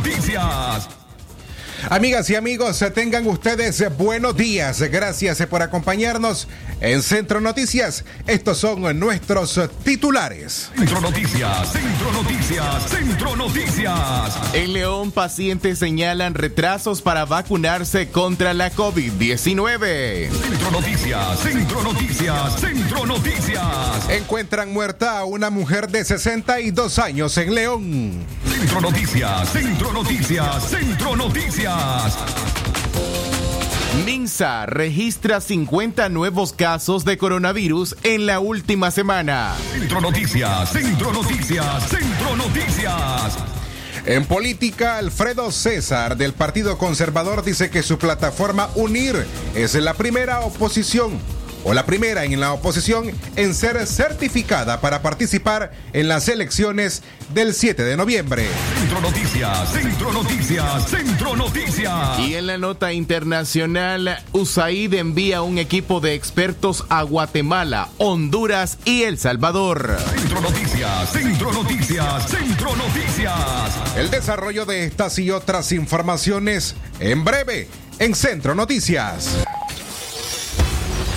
Noticias, Centro Noticias, Centro Noticias. Amigas y amigos, tengan ustedes buenos días. Gracias por acompañarnos en Centro Noticias. Estos son nuestros titulares. Centro Noticias, Centro Noticias, Centro Noticias. En León, pacientes señalan retrasos para vacunarse contra la COVID-19. Centro Noticias, Centro Noticias, Centro Noticias. Encuentran muerta a una mujer de 62 años en León. Centro Noticias, Centro Noticias, Centro Noticias. Minsa registra 50 nuevos casos de coronavirus en la última semana. Centro Noticias, Centro Noticias, Centro Noticias. En política, Alfredo César del Partido Conservador dice que su plataforma Unir es la primera oposición o la primera en la oposición en ser certificada para participar en las elecciones del 7 de noviembre. Centro Noticias, Centro Noticias, Centro Noticias. Y en la nota internacional, USAID envía un equipo de expertos a Guatemala, Honduras y El Salvador. Centro Noticias, Centro Noticias, Centro Noticias. El desarrollo de estas y otras informaciones en breve en Centro Noticias.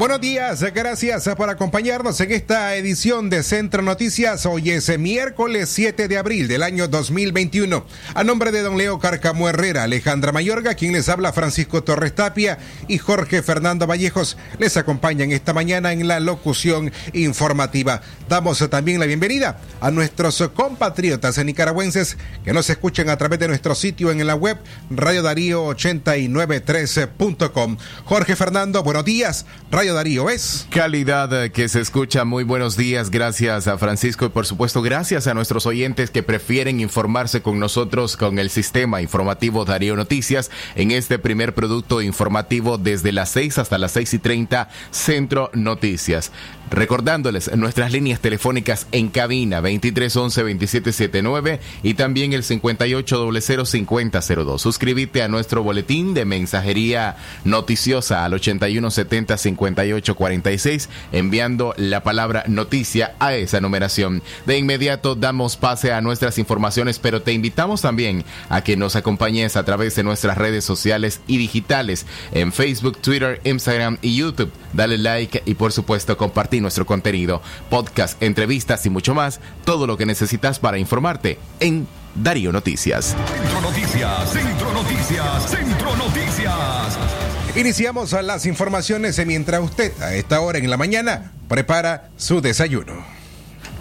Buenos días, gracias por acompañarnos en esta edición de Centro Noticias. Hoy es miércoles 7 de abril del año 2021. A nombre de don Leo Carcamo Herrera, Alejandra Mayorga, quien les habla Francisco Torres Tapia y Jorge Fernando Vallejos, les acompañan esta mañana en la locución informativa. Damos también la bienvenida a nuestros compatriotas nicaragüenses que nos escuchan a través de nuestro sitio en la web Radio Darío 893.com. Jorge Fernando, buenos días. Radio Darío es. Calidad que se escucha. Muy buenos días. Gracias a Francisco y por supuesto gracias a nuestros oyentes que prefieren informarse con nosotros con el sistema informativo Darío Noticias en este primer producto informativo desde las 6 hasta las 6 y 30 Centro Noticias. Recordándoles nuestras líneas telefónicas en cabina 2311-2779 y también el 5800-5002. Suscríbete a nuestro boletín de mensajería noticiosa al 8170-5846 enviando la palabra noticia a esa numeración. De inmediato damos pase a nuestras informaciones, pero te invitamos también a que nos acompañes a través de nuestras redes sociales y digitales en Facebook, Twitter, Instagram y YouTube. Dale like y por supuesto compartir nuestro contenido, podcast, entrevistas y mucho más, todo lo que necesitas para informarte en Darío Noticias. Centro Noticias, Centro Noticias, Centro Noticias. Iniciamos las informaciones mientras usted a esta hora en la mañana prepara su desayuno.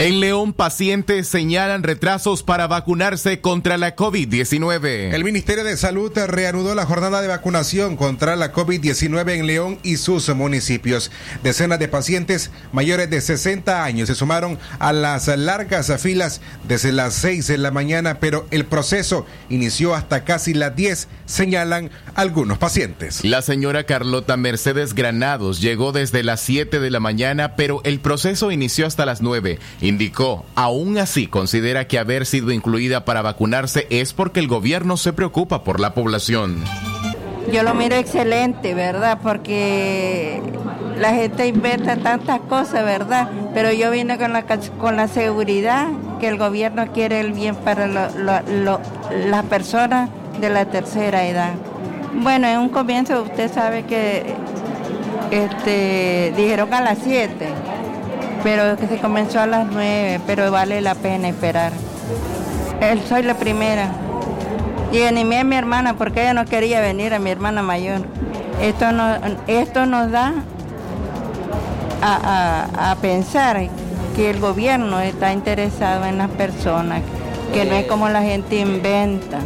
En León, pacientes señalan retrasos para vacunarse contra la COVID-19. El Ministerio de Salud reanudó la jornada de vacunación contra la COVID-19 en León y sus municipios. Decenas de pacientes mayores de 60 años se sumaron a las largas filas desde las 6 de la mañana, pero el proceso inició hasta casi las 10, señalan algunos pacientes. La señora Carlota Mercedes Granados llegó desde las 7 de la mañana, pero el proceso inició hasta las 9 indicó, aún así considera que haber sido incluida para vacunarse es porque el gobierno se preocupa por la población. Yo lo miro excelente, ¿verdad? Porque la gente inventa tantas cosas, ¿verdad? Pero yo vine con la, con la seguridad que el gobierno quiere el bien para las personas de la tercera edad. Bueno, en un comienzo usted sabe que este, dijeron a las 7 pero que se comenzó a las nueve, pero vale la pena esperar. Él soy la primera. Y animé a mi hermana porque ella no quería venir, a mi hermana mayor. Esto, no, esto nos da a, a, a pensar que el gobierno está interesado en las personas, que no es como la gente inventa.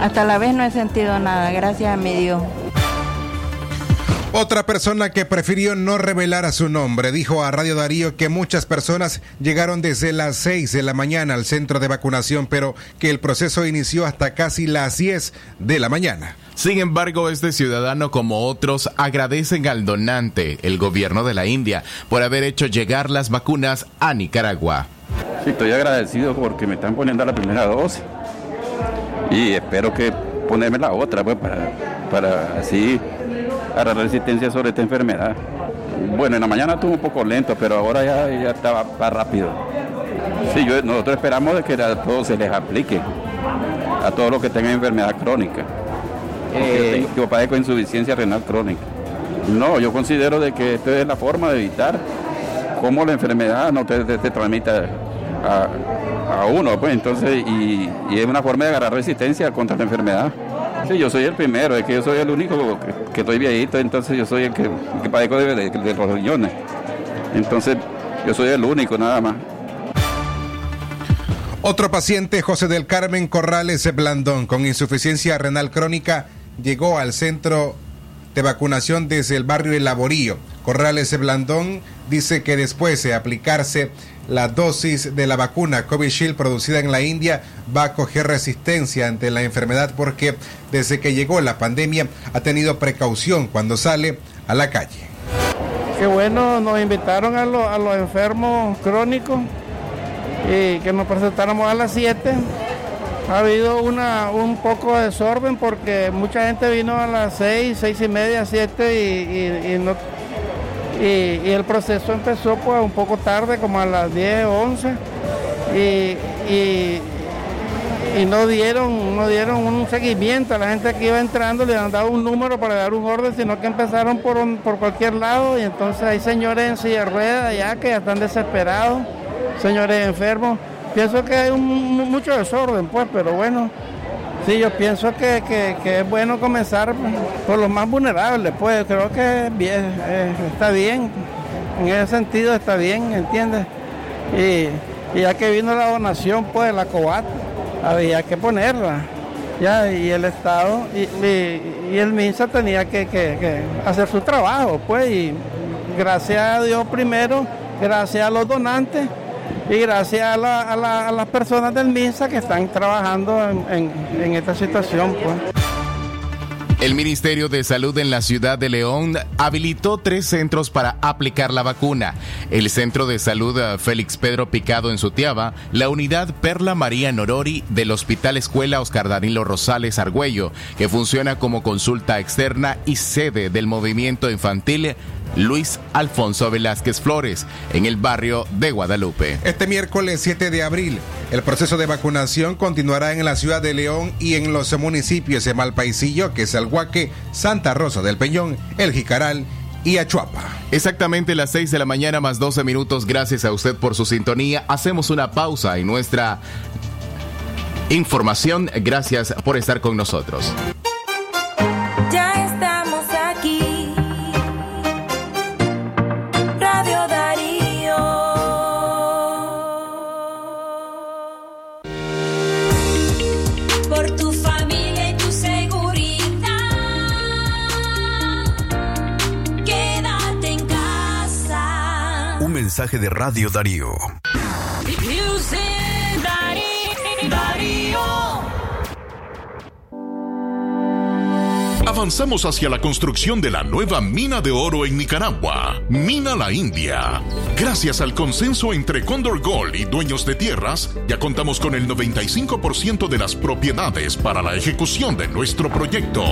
Hasta la vez no he sentido nada, gracias a mi Dios. Otra persona que prefirió no revelar a su nombre dijo a Radio Darío que muchas personas llegaron desde las 6 de la mañana al centro de vacunación, pero que el proceso inició hasta casi las 10 de la mañana. Sin embargo, este ciudadano, como otros, agradecen al donante, el gobierno de la India, por haber hecho llegar las vacunas a Nicaragua. Sí, estoy agradecido porque me están poniendo la primera dosis y espero que ponerme la otra, pues, para, para así la resistencia sobre esta enfermedad. Bueno, en la mañana estuvo un poco lento, pero ahora ya, ya estaba rápido. Sí, yo, nosotros esperamos de que a todos se les aplique, a todos los que tengan enfermedad crónica. Eh, yo padezco insuficiencia renal crónica. No, yo considero de que esta es la forma de evitar cómo la enfermedad no te, te, tramita a, uno, pues entonces, y, y es una forma de agarrar resistencia contra la enfermedad. Sí, yo soy el primero, es que yo soy el único que, estoy viejito, entonces yo soy el que, que padezco de, los riñones. Entonces, yo soy el único nada más. Otro paciente, José del Carmen Corrales Blandón, con insuficiencia renal crónica, llegó al centro de vacunación desde el barrio El. Corrales Blandón dice que después de aplicarse la dosis de la vacuna Covishield producida en la India va a coger resistencia ante la enfermedad porque desde que llegó la pandemia ha tenido precaución cuando sale a la calle. Qué bueno, nos invitaron a, los enfermos crónicos y que nos presentáramos a las 7. Ha habido una, un poco de desorden porque mucha gente vino a las 6, 6 y media, 7 y, y no y, el proceso empezó pues un poco tarde, como a las 10, 11, y, y, no, dieron, no dieron un seguimiento. A la gente que iba entrando, le han dado un número para dar un orden, sino que empezaron por, por cualquier lado. Y entonces hay señores en silla de ruedas ya que ya están desesperados, señores enfermos. Pienso que hay mucho desorden, pues, pero bueno, Sí, yo pienso que, es bueno comenzar por los más vulnerables, pues creo que bien, eh, está bien, en ese sentido está bien, ¿entiendes? Y, ya que vino la donación, pues la COBAT, había que ponerla, ya, y el Estado y, el MINSA tenía que, hacer su trabajo, pues, y gracias a Dios primero, gracias a los donantes, y gracias a, las personas del MINSA que están trabajando en, esta situación. Pues. El Ministerio de Salud en la ciudad de León habilitó tres centros para aplicar la vacuna. El Centro de Salud eh, Félix Pedro Picado en Sutiaba, la Unidad Perla María Norori del Hospital Escuela Oscar Danilo Rosales Argüello, que funciona como consulta externa y sede del movimiento infantil Luis Alfonso Velázquez Flores, en el barrio de Guadalupe. Este miércoles 7 de abril, el proceso de vacunación continuará en la ciudad de León y en los municipios de Malpaisillo, que es Alhuaque, Santa Rosa del Peñón, El Jicaral y Achuapa. Exactamente las 6 de la mañana más 12 minutos. Gracias a usted por su sintonía. Hacemos una pausa en nuestra información. Gracias por estar con nosotros. De Radio Darío. Avanzamos hacia la construcción de la nueva mina de oro en Nicaragua, Mina La India. Gracias al consenso entre Condor Gold y dueños de tierras, ya contamos con el 95% de las propiedades para la ejecución de nuestro proyecto.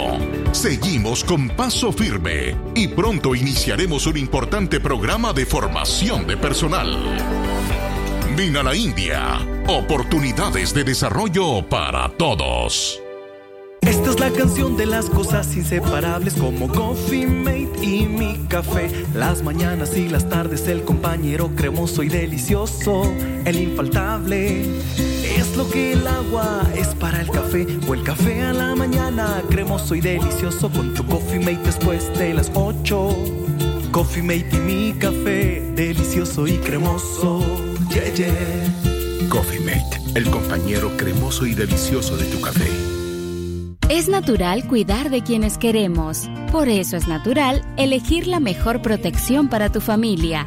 Seguimos con paso firme y pronto iniciaremos un importante programa de formación de personal. Mina La India, oportunidades de desarrollo para todos. Esta es la canción de las cosas inseparables como Coffee Mate y mi café. Las mañanas y las tardes el compañero cremoso y delicioso, el infaltable. Es lo que el agua es para el café o el café a la mañana cremoso y delicioso con tu Coffee Mate después de las 8. Coffee Mate y mi café delicioso y cremoso. Yeah, yeah. Coffee Mate el compañero cremoso y delicioso de tu café. Es natural cuidar de quienes queremos. Por eso es natural elegir la mejor protección para tu familia.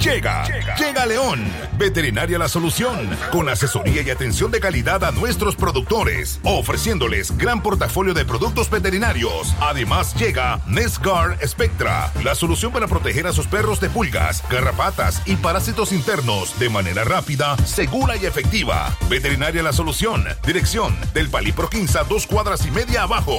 Llega, llega León, Veterinaria La Solución, con asesoría y atención de calidad a nuestros productores, ofreciéndoles gran portafolio de productos veterinarios. Además llega Nescar Spectra, la solución para proteger a sus perros de pulgas, garrapatas y parásitos internos de manera rápida, segura y efectiva. Veterinaria La Solución, dirección del Palipro 15, dos cuadras y media abajo.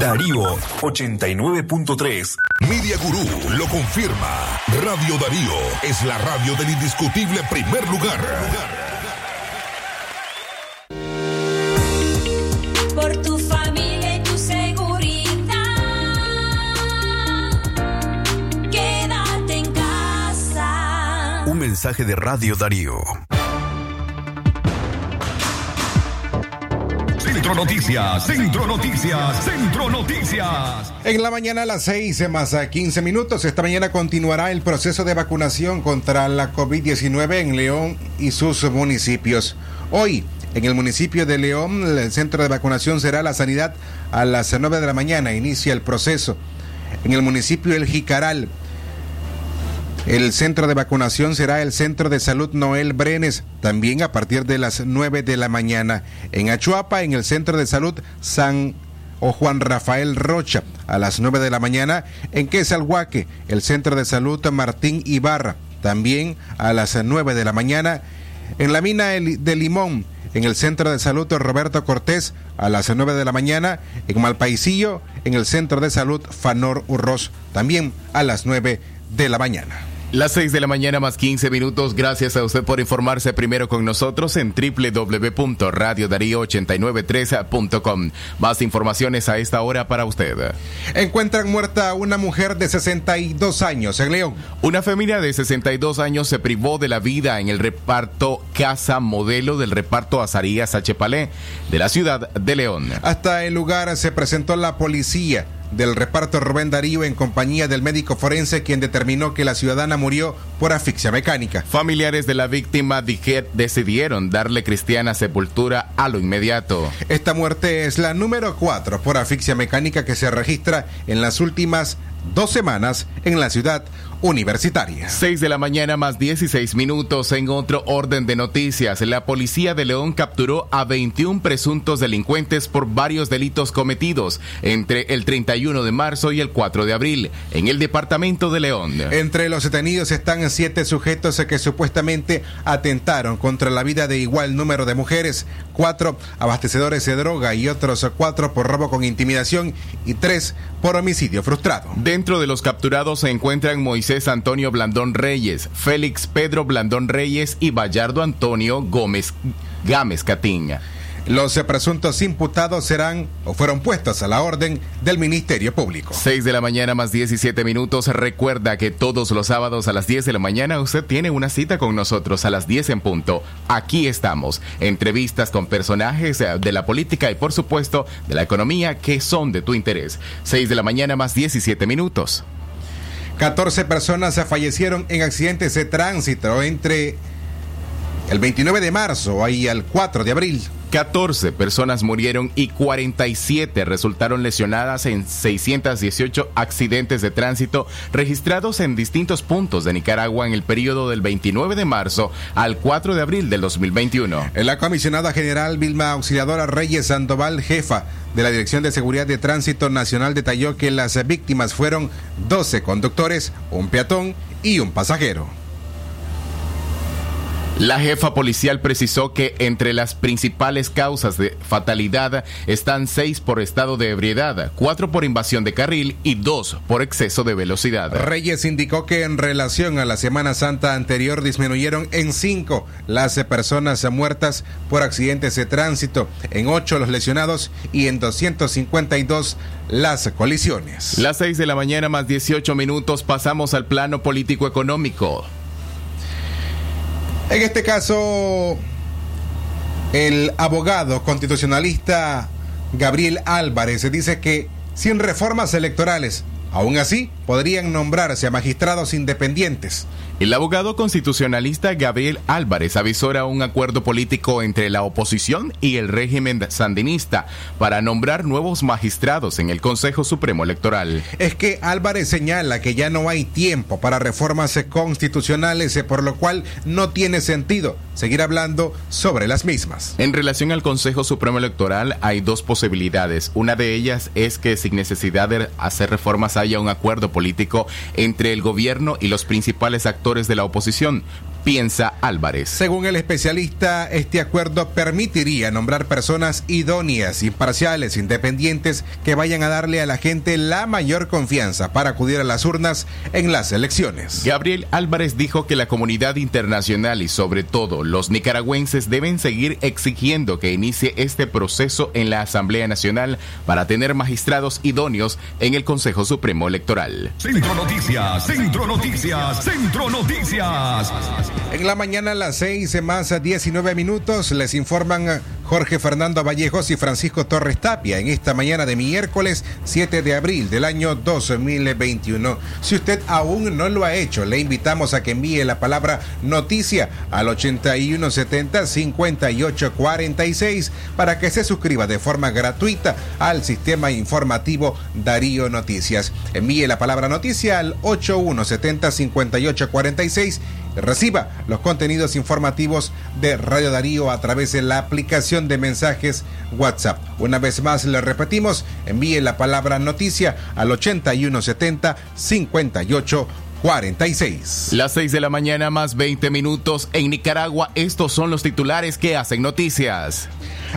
Darío 89.3. Media Gurú lo confirma. Radio Darío es la radio del indiscutible primer lugar. Por tu familia y tu seguridad. Quédate en casa. Un mensaje de Radio Darío. Centro Noticias, Centro Noticias, Centro Noticias. En la mañana a las 6 más a 15 minutos, esta mañana continuará el proceso de vacunación contra la COVID-19 en León y sus municipios. Hoy, en el municipio de León, el centro de vacunación será la sanidad a las 9 de la mañana. Inicia el proceso. En el municipio El Jicaral, el centro de vacunación será el Centro de Salud Noel Brenes, también a partir de las 9 de la mañana. En Achuapa, en el Centro de Salud San o Juan Rafael Rocha, a las 9 de la mañana. En Quesalhuaque, el Centro de Salud Martín Ibarra, también a las 9 de la mañana. En la mina de Limón, en el Centro de Salud Roberto Cortés, a las 9 de la mañana. En Malpaisillo, en el Centro de Salud Fanor Urros, también a las 9 de la mañana. Las 6 de la mañana más 15 minutos. Gracias a usted por informarse primero con nosotros en www.radiodarío893.com. Más informaciones a esta hora para usted. Encuentran muerta a una mujer de 62 años en León. Una familia de 62 años se privó de la vida en el reparto Casa Modelo del reparto Azarías H. de la ciudad de León. Hasta el lugar se presentó la policía del reparto Rubén Darío en compañía del médico forense quien determinó que la ciudadana murió por asfixia mecánica. Familiares de la víctima decidieron darle cristiana sepultura a lo inmediato. Esta muerte es la número 4 por asfixia mecánica que se registra en las últimas dos semanas en la ciudad universitaria. 6 de la mañana más 16 minutos en otro orden de noticias. La policía de León capturó a 21 presuntos delincuentes por varios delitos cometidos entre el 31 de marzo y el 4 de abril en el departamento de León. Entre los detenidos están siete sujetos que supuestamente atentaron contra la vida de igual número de mujeres, cuatro abastecedores de droga y otros cuatro por robo con intimidación y tres por homicidio frustrado. Dentro de los capturados se encuentran Moisés Antonio Blandón Reyes, Félix Pedro Blandón Reyes y Bayardo Antonio Gómez Gámez Catiña. Los presuntos imputados serán o fueron puestos a la orden del Ministerio Público. 6 de la mañana más 17 minutos. Recuerda que todos los sábados a las 10 de la mañana usted tiene una cita con nosotros a las 10 en punto. Aquí estamos. Entrevistas con personajes eh, de la política y por supuesto de la economía que son de tu interés. 6 de la mañana más 17 minutos. 14 personas fallecieron en accidentes de tránsito entre el 29 de marzo y el 4 de abril. 14 personas murieron y 47 resultaron lesionadas en 618 accidentes de tránsito registrados en distintos puntos de Nicaragua en el periodo del 29 de marzo al 4 de abril del 2021. La comisionada general Vilma Auxiliadora Reyes Sandoval, jefa de la Dirección de Seguridad de Tránsito Nacional, detalló que las víctimas fueron 12 conductores, un peatón y un pasajero. La jefa policial precisó que entre las principales causas de fatalidad están seis por estado de ebriedad, cuatro por invasión de carril y dos por exceso de velocidad. Reyes indicó que en relación a la Semana Santa anterior disminuyeron en cinco las personas muertas por accidentes de tránsito, en ocho los lesionados y en 252 las colisiones. Las seis de la mañana más 18 minutos pasamos al plano político económico. En este caso, el abogado constitucionalista Gabriel Álvarez dice que sin reformas electorales, aún así, podrían nombrarse a magistrados independientes. El abogado constitucionalista Gabriel Álvarez avisora un acuerdo político entre la oposición y el régimen sandinista para nombrar nuevos magistrados en el Consejo Supremo Electoral. Es que Álvarez señala que ya no hay tiempo para reformas constitucionales, por lo cual no tiene sentido seguir hablando sobre las mismas. En relación al Consejo Supremo Electoral hay dos posibilidades. Una de ellas es que sin necesidad de hacer reformas haya un acuerdo político entre el gobierno y los principales actores de la oposición, piensa Álvarez. Según el especialista, este acuerdo permitiría nombrar personas idóneas, imparciales, independientes, que vayan a darle a la gente la mayor confianza para acudir a las urnas en las elecciones. Gabriel Álvarez dijo que la comunidad internacional y sobre todo los nicaragüenses deben seguir exigiendo que inicie este proceso en la Asamblea Nacional para tener magistrados idóneos en el Consejo Supremo Electoral. Centro Noticias, Centro Noticias, Centro Noticias. En la mañana a las 6 más 19 minutos les informan Jorge Fernando Vallejos y Francisco Torres Tapia en esta mañana de miércoles 7 de abril del año 2021. Si usted aún no lo ha hecho, le invitamos a que envíe la palabra noticia al 8170-5846 para que se suscriba de forma gratuita al sistema informativo Darío Noticias. Envíe la palabra noticia al 8170-5846 Reciba los contenidos informativos de Radio Darío a través de la aplicación de mensajes WhatsApp. Una vez más le repetimos, envíe la palabra noticia al 8170 58 46. Las 6 de la mañana más 20 minutos en Nicaragua. Estos son los titulares que hacen noticias.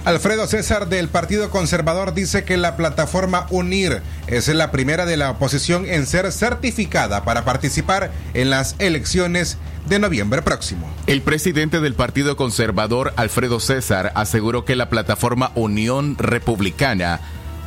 Alfredo César del Partido Conservador dice que la plataforma UNIR es la primera de la oposición en ser certificada para participar en las elecciones de noviembre próximo. El presidente del Partido Conservador, Alfredo César, aseguró que la plataforma Unión Republicana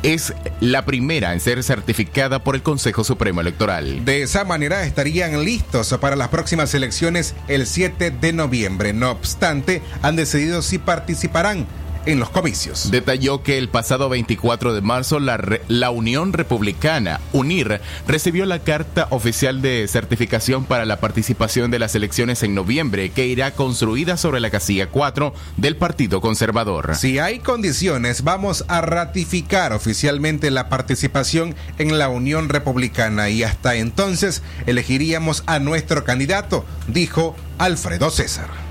es la primera en ser certificada por el Consejo Supremo Electoral. De esa manera estarían listos para las próximas elecciones el 7 de noviembre. No obstante, han decidido si participarán en los comicios. Detalló que el pasado 24 de marzo la, re, la, Unión Republicana, UNIR, recibió la carta oficial de certificación para la participación de las elecciones en noviembre que irá construida sobre la casilla 4 del Partido Conservador. Si hay condiciones, vamos a ratificar oficialmente la participación en la Unión Republicana y hasta entonces elegiríamos a nuestro candidato, dijo Alfredo César.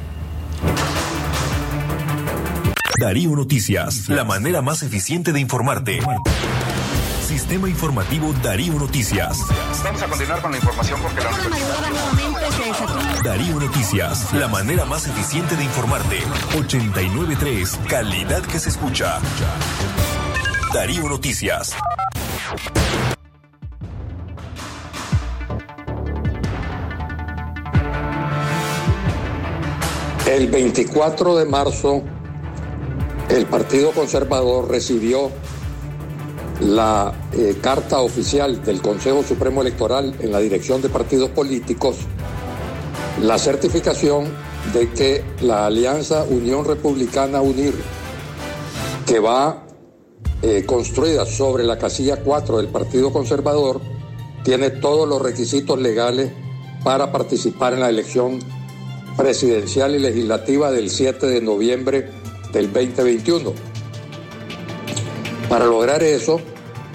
Darío Noticias, la manera más eficiente de informarte. Sistema informativo Darío Noticias. Vamos a continuar con la información porque la Darío Noticias, la manera más eficiente de informarte. 893, calidad que se escucha. Darío Noticias. El 24 de marzo el Partido Conservador recibió la eh, carta oficial del Consejo Supremo Electoral en la dirección de partidos políticos, la certificación de que la Alianza Unión Republicana UNIR, que va eh, construida sobre la casilla 4 del Partido Conservador, tiene todos los requisitos legales para participar en la elección presidencial y legislativa del 7 de noviembre del 2021. Para lograr eso,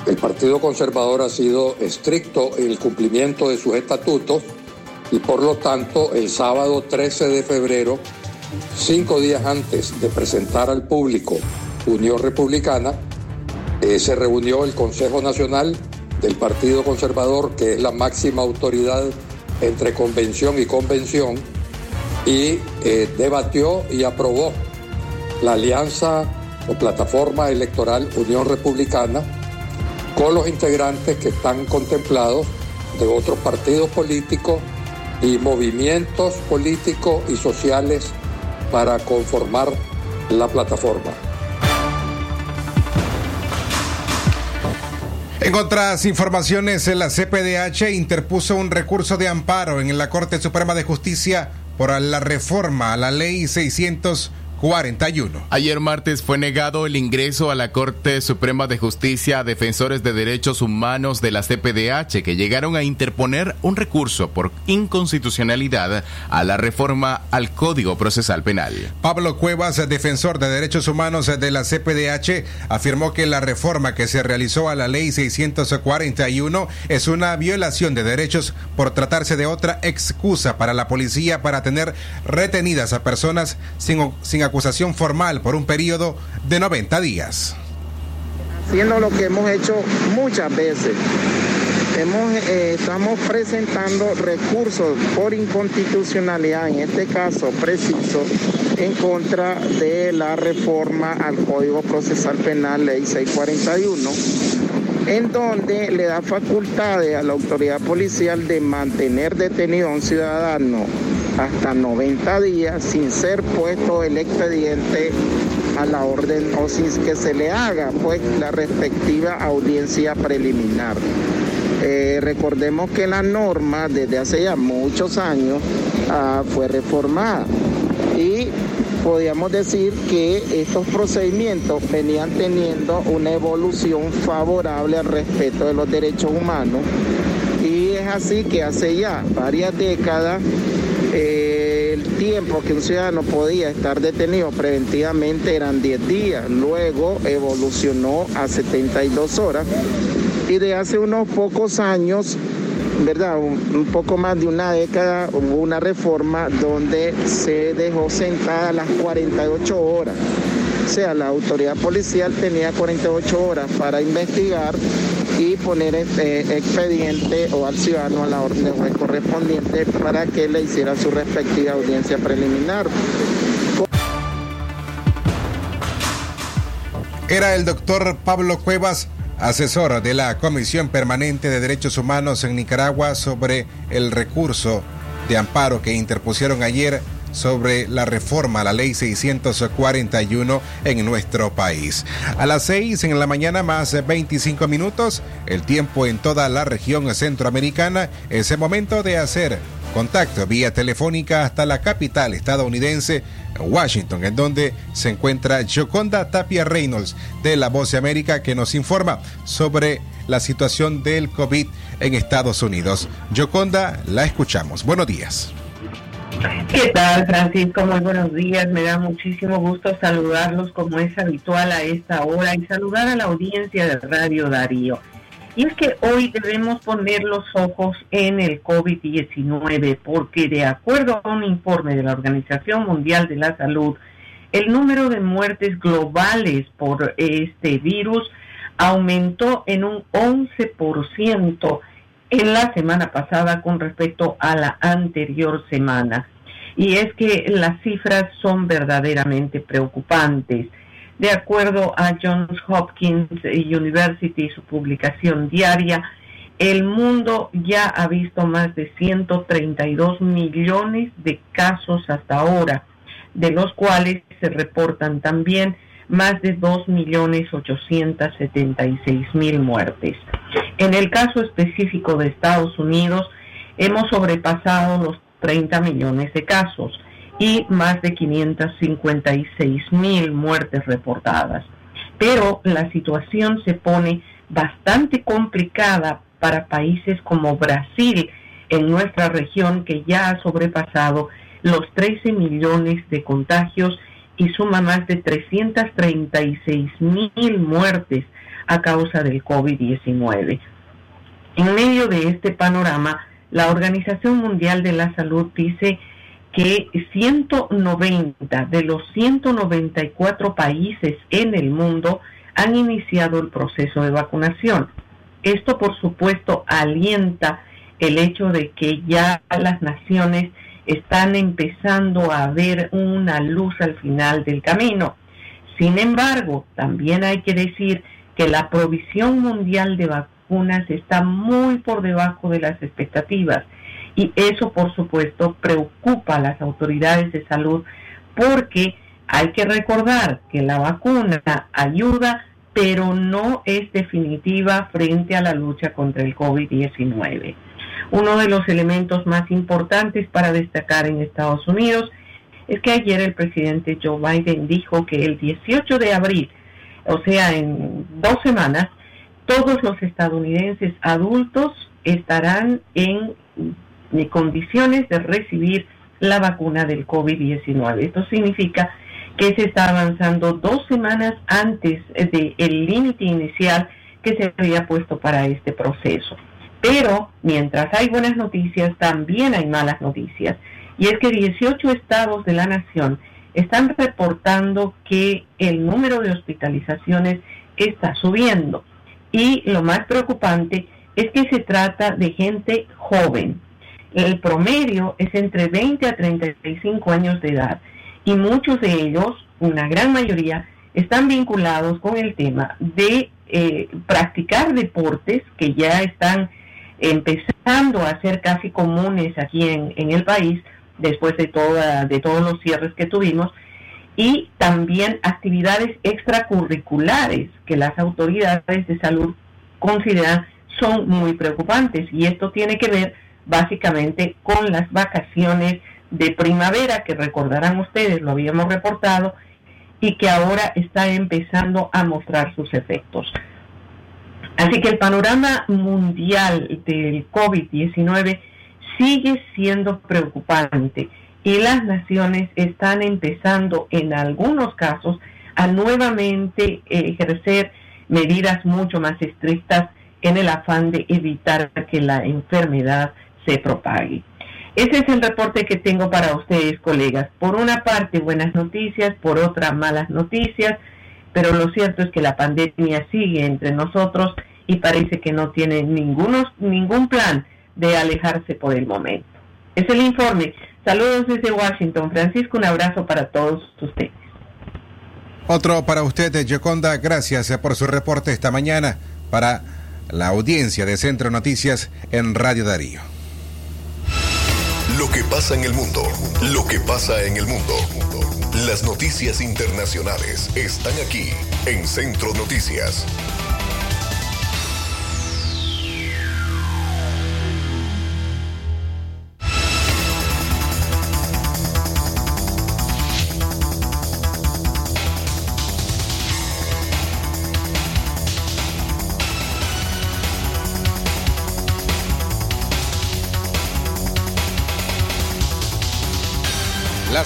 el Partido Conservador ha sido estricto en el cumplimiento de sus estatutos y por lo tanto el sábado 13 de febrero, cinco días antes de presentar al público Unión Republicana, eh, se reunió el Consejo Nacional del Partido Conservador, que es la máxima autoridad entre convención y convención, y eh, debatió y aprobó la alianza o plataforma electoral Unión Republicana con los integrantes que están contemplados de otros partidos políticos y movimientos políticos y sociales para conformar la plataforma. En otras informaciones, la CPDH interpuso un recurso de amparo en la Corte Suprema de Justicia por la reforma a la Ley 600 41. Ayer martes fue negado el ingreso a la Corte Suprema de Justicia a defensores de derechos humanos de la CPDH que llegaron a interponer un recurso por inconstitucionalidad a la reforma al Código Procesal Penal. Pablo Cuevas, defensor de derechos humanos de la CPDH, afirmó que la reforma que se realizó a la Ley 641 es una violación de derechos por tratarse de otra excusa para la policía para tener retenidas a personas sin, sin acusación formal por un periodo de 90 días. Haciendo lo que hemos hecho muchas veces. Eh, estamos presentando recursos por inconstitucionalidad, en este caso preciso, en contra de la reforma al Código Procesal Penal, Ley 641, en donde le da facultades a la autoridad policial de mantener detenido a un ciudadano hasta 90 días sin ser puesto el expediente a la orden o sin que se le haga pues la respectiva audiencia preliminar. Eh, recordemos que la norma desde hace ya muchos años ah, fue reformada y podríamos decir que estos procedimientos venían teniendo una evolución favorable al respeto de los derechos humanos y es así que hace ya varias décadas el tiempo que un ciudadano podía estar detenido preventivamente eran 10 días, luego evolucionó a 72 horas y de hace unos pocos años, ¿verdad? Un, poco más de una década hubo una reforma donde se dejó sentada las 48 horas. O sea, la autoridad policial tenía 48 horas para investigar y poner eh, expediente o al ciudadano a la orden correspondiente para que le hiciera su respectiva audiencia preliminar. Era el doctor Pablo Cuevas, asesor de la Comisión Permanente de Derechos Humanos en Nicaragua sobre el recurso de amparo que interpusieron ayer sobre la reforma a la ley 641 en nuestro país. A las 6 en la mañana más 25 minutos, el tiempo en toda la región centroamericana es el momento de hacer contacto vía telefónica hasta la capital estadounidense, Washington, en donde se encuentra Joconda Tapia Reynolds de La Voz de América que nos informa sobre la situación del COVID en Estados Unidos. Joconda, la escuchamos. Buenos días. ¿Qué tal, Francisco? Muy buenos días. Me da muchísimo gusto saludarlos como es habitual a esta hora y saludar a la audiencia de Radio Darío. Y es que hoy debemos poner los ojos en el COVID-19 porque de acuerdo a un informe de la Organización Mundial de la Salud, el número de muertes globales por este virus aumentó en un 11% en la semana pasada con respecto a la anterior semana. Y es que las cifras son verdaderamente preocupantes. De acuerdo a Johns Hopkins University, su publicación diaria, el mundo ya ha visto más de 132 millones de casos hasta ahora, de los cuales se reportan también más de 2.876.000 muertes. En el caso específico de Estados Unidos, hemos sobrepasado los 30 millones de casos y más de 556.000 muertes reportadas. Pero la situación se pone bastante complicada para países como Brasil, en nuestra región, que ya ha sobrepasado los 13 millones de contagios y suma más de 336 mil muertes a causa del COVID-19. En medio de este panorama, la Organización Mundial de la Salud dice que 190 de los 194 países en el mundo han iniciado el proceso de vacunación. Esto, por supuesto, alienta el hecho de que ya las naciones están empezando a ver una luz al final del camino. Sin embargo, también hay que decir que la provisión mundial de vacunas está muy por debajo de las expectativas y eso por supuesto preocupa a las autoridades de salud porque hay que recordar que la vacuna ayuda pero no es definitiva frente a la lucha contra el COVID-19. Uno de los elementos más importantes para destacar en Estados Unidos es que ayer el presidente Joe Biden dijo que el 18 de abril, o sea, en dos semanas, todos los estadounidenses adultos estarán en condiciones de recibir la vacuna del COVID-19. Esto significa que se está avanzando dos semanas antes del límite inicial que se había puesto para este proceso. Pero mientras hay buenas noticias, también hay malas noticias. Y es que 18 estados de la nación están reportando que el número de hospitalizaciones está subiendo. Y lo más preocupante es que se trata de gente joven. El promedio es entre 20 a 35 años de edad y muchos de ellos, una gran mayoría, están vinculados con el tema de eh, practicar deportes que ya están empezando a ser casi comunes aquí en, el país después de, toda, de todos los cierres que tuvimos y también actividades extracurriculares que las autoridades de salud consideran son muy preocupantes y esto tiene que ver básicamente con las vacaciones de primavera que recordarán ustedes, lo habíamos reportado, y que ahora está empezando a mostrar sus efectos. Así que el panorama mundial del COVID-19 sigue siendo preocupante y las naciones están empezando en algunos casos a nuevamente ejercer medidas mucho más estrictas en el afán de evitar que la enfermedad se propague. Ese es el reporte que tengo para ustedes, colegas. Por una parte, buenas noticias, por otra, malas noticias, pero lo cierto es que la pandemia sigue entre nosotros y parece que no tiene ninguno, ningún plan de alejarse por el momento. Es el informe. Saludos desde Washington. Francisco, un abrazo para todos ustedes. Otro para usted, Yoconda. Gracias por su reporte esta mañana para la audiencia de Centro Noticias en Radio Darío. Lo que pasa en el mundo, lo que pasa en el mundo. Las noticias internacionales están aquí en Centro Noticias.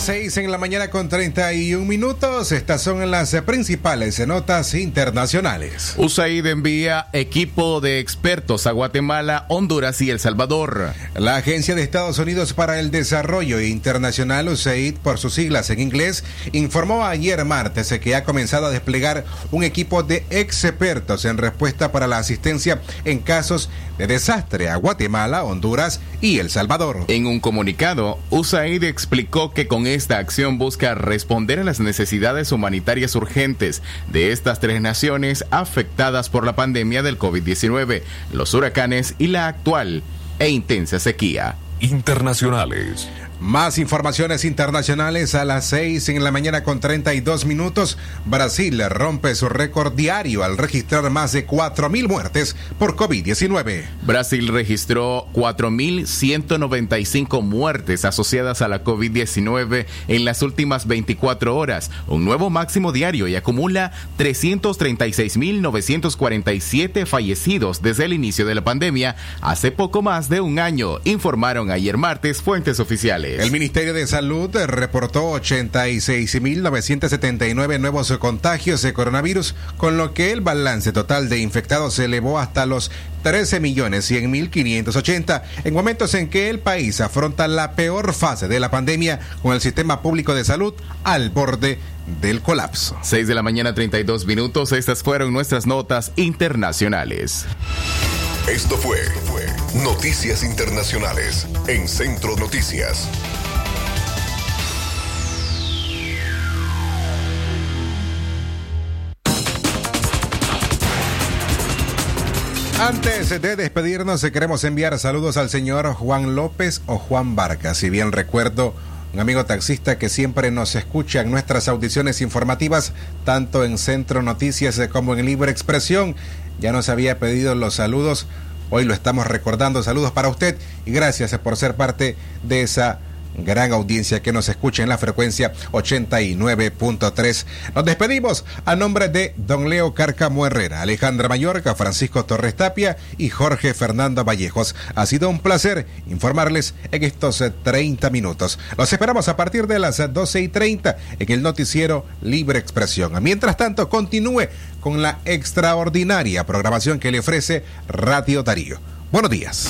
Las seis en la mañana con 31 minutos. Estas son las principales notas internacionales. USAID envía equipo de expertos a Guatemala, Honduras y El Salvador. La Agencia de Estados Unidos para el Desarrollo Internacional, USAID por sus siglas en inglés, informó ayer martes que ha comenzado a desplegar un equipo de expertos en respuesta para la asistencia en casos de desastre a Guatemala, Honduras y El Salvador. En un comunicado, USAID explicó que con esta acción busca responder a las necesidades humanitarias urgentes de estas tres naciones afectadas por la pandemia del COVID-19, los huracanes y la actual e intensa sequía. Internacionales. Más informaciones internacionales a las 6 en la mañana con 32 minutos. Brasil rompe su récord diario al registrar más de 4.000 muertes por COVID-19. Brasil registró 4.195 muertes asociadas a la COVID-19 en las últimas 24 horas, un nuevo máximo diario y acumula 336.947 fallecidos desde el inicio de la pandemia hace poco más de un año, informaron ayer martes fuentes oficiales. El Ministerio de Salud reportó 86.979 nuevos contagios de coronavirus, con lo que el balance total de infectados se elevó hasta los 13.100.580 en momentos en que el país afronta la peor fase de la pandemia con el sistema público de salud al borde del colapso. 6 de la mañana 32 minutos, estas fueron nuestras notas internacionales. Esto fue Noticias Internacionales en Centro Noticias. Antes de despedirnos, queremos enviar saludos al señor Juan López o Juan Barca. Si bien recuerdo, un amigo taxista que siempre nos escucha en nuestras audiciones informativas, tanto en Centro Noticias como en Libre Expresión. Ya nos había pedido los saludos. Hoy lo estamos recordando. Saludos para usted y gracias por ser parte de esa gran audiencia que nos escucha en la frecuencia 89.3. Nos despedimos a nombre de don Leo Carcamo Herrera, Alejandra Mayorca, Francisco Torres Tapia y Jorge Fernando Vallejos. Ha sido un placer informarles en estos 30 minutos. Los esperamos a partir de las 12 y 30 en el noticiero Libre Expresión. Mientras tanto, continúe con la extraordinaria programación que le ofrece Radio Darío. Buenos días.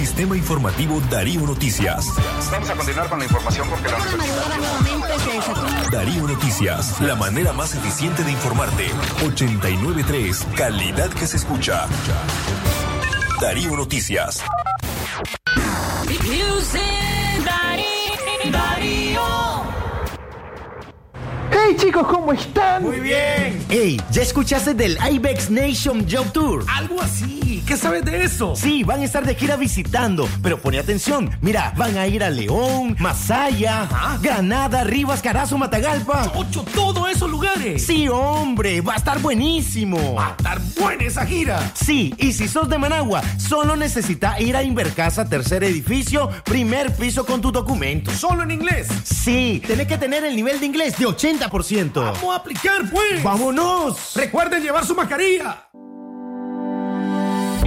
Sistema Informativo Darío Noticias. Vamos a continuar con la información porque la Darío Noticias, la manera más eficiente de informarte. 893, calidad que se escucha. Darío Noticias. Hey chicos, ¿cómo están? Muy bien. Hey, ¿ya escuchaste del IBEX Nation Job Tour? Algo así. ¿Qué sabes de eso? Sí, van a estar de gira visitando, pero pone atención. Mira, van a ir a León, Masaya, Granada, Rivas, Carazo, Matagalpa. Ocho, todos esos lugares. Sí, hombre, va a estar buenísimo. Va a estar buena esa gira. Sí, y si sos de Managua, solo necesita ir a Invercasa, tercer edificio, primer piso con tu documento. ¿Solo en inglés? Sí, tenés que tener el nivel de inglés de 80%. Vamos a aplicar, pues. ¡Vámonos! Recuerden llevar su mascarilla.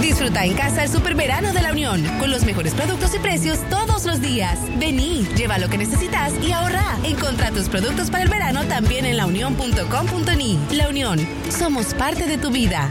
Disfruta en casa el super verano de la Unión con los mejores productos y precios todos los días. Vení, lleva lo que necesitas y ahorra. Encontra tus productos para el verano también en launión.com.ni. La Unión, somos parte de tu vida.